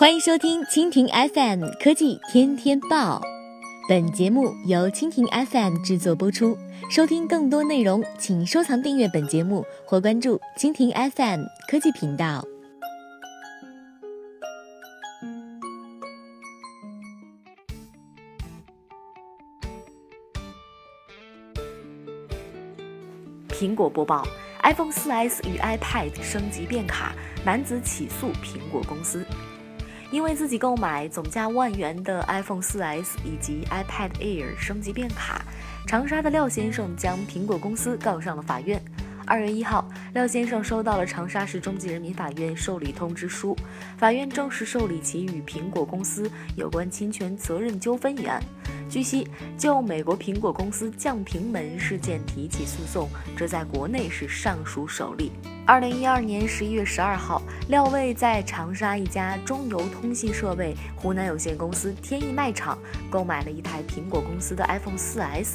欢迎收听蜻蜓 FM 科技天天报，本节目由蜻蜓 FM 制作播出。收听更多内容，请收藏订阅本节目或关注蜻蜓 FM 科技频道。苹果播报：iPhone 4S 与 iPad 升级变卡，男子起诉苹果公司。因为自己购买总价万元的 iPhone 4S 以及 iPad Air 升级变卡，长沙的廖先生将苹果公司告上了法院。二月一号，廖先生收到了长沙市中级人民法院受理通知书，法院正式受理其与苹果公司有关侵权责任纠纷一案。据悉，就美国苹果公司降频门事件提起诉讼，这在国内是尚属首例。二零一二年十一月十二号，廖卫在长沙一家中邮通信设备湖南有限公司天翼卖场购买了一台苹果公司的 iPhone 4S，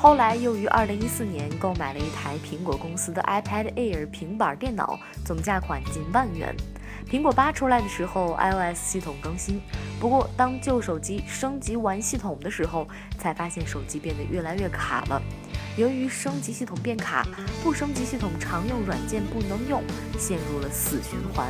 后来又于二零一四年购买了一台苹果公司的 iPad Air 平板电脑，总价款近万元。苹果八出来的时候，iOS 系统更新。不过，当旧手机升级完系统的时候，才发现手机变得越来越卡了。由于升级系统变卡，不升级系统常用软件不能用，陷入了死循环。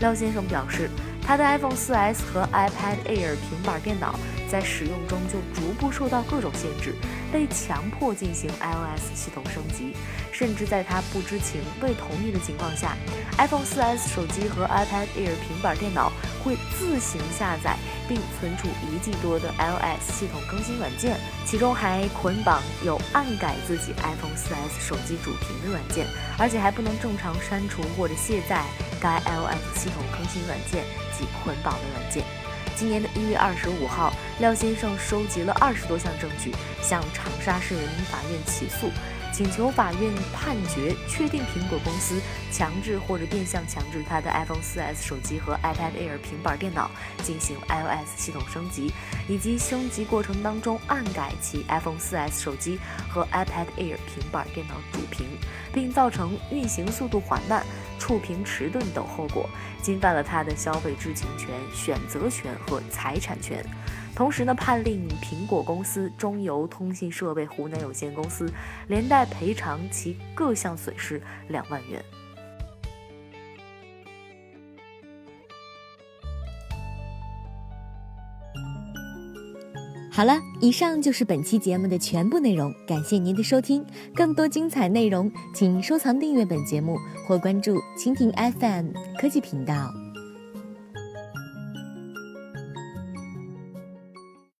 廖先生表示，他的 iPhone 4S 和 iPad Air 平板电脑在使用中就逐步受到各种限制，被强迫进行 iOS 系统升级。甚至在他不知情、未同意的情况下，iPhone 4S 手机和 iPad Air 平板电脑会自行下载并存储一 G 多的 iOS 系统更新软件，其中还捆绑有暗改自己 iPhone 4S 手机主屏的软件，而且还不能正常删除或者卸载该 iOS 系统更新软件及捆绑的软件。今年的一月二十五号，廖先生收集了二十多项证据，向长沙市人民法院起诉。请求法院判决确定苹果公司强制或者变相强制他的 iPhone 4S 手机和 iPad Air 平板电脑进行 iOS 系统升级，以及升级过程当中暗改其 iPhone 4S 手机和 iPad Air 平板电脑主屏，并造成运行速度缓慢、触屏迟钝等后果，侵犯了他的消费知情权、选择权和财产权。同时呢，判令苹果公司中邮通信设备湖南有限公司连带赔偿其各项损失两万元。好了，以上就是本期节目的全部内容，感谢您的收听。更多精彩内容，请收藏订阅本节目或关注蜻蜓 FM 科技频道。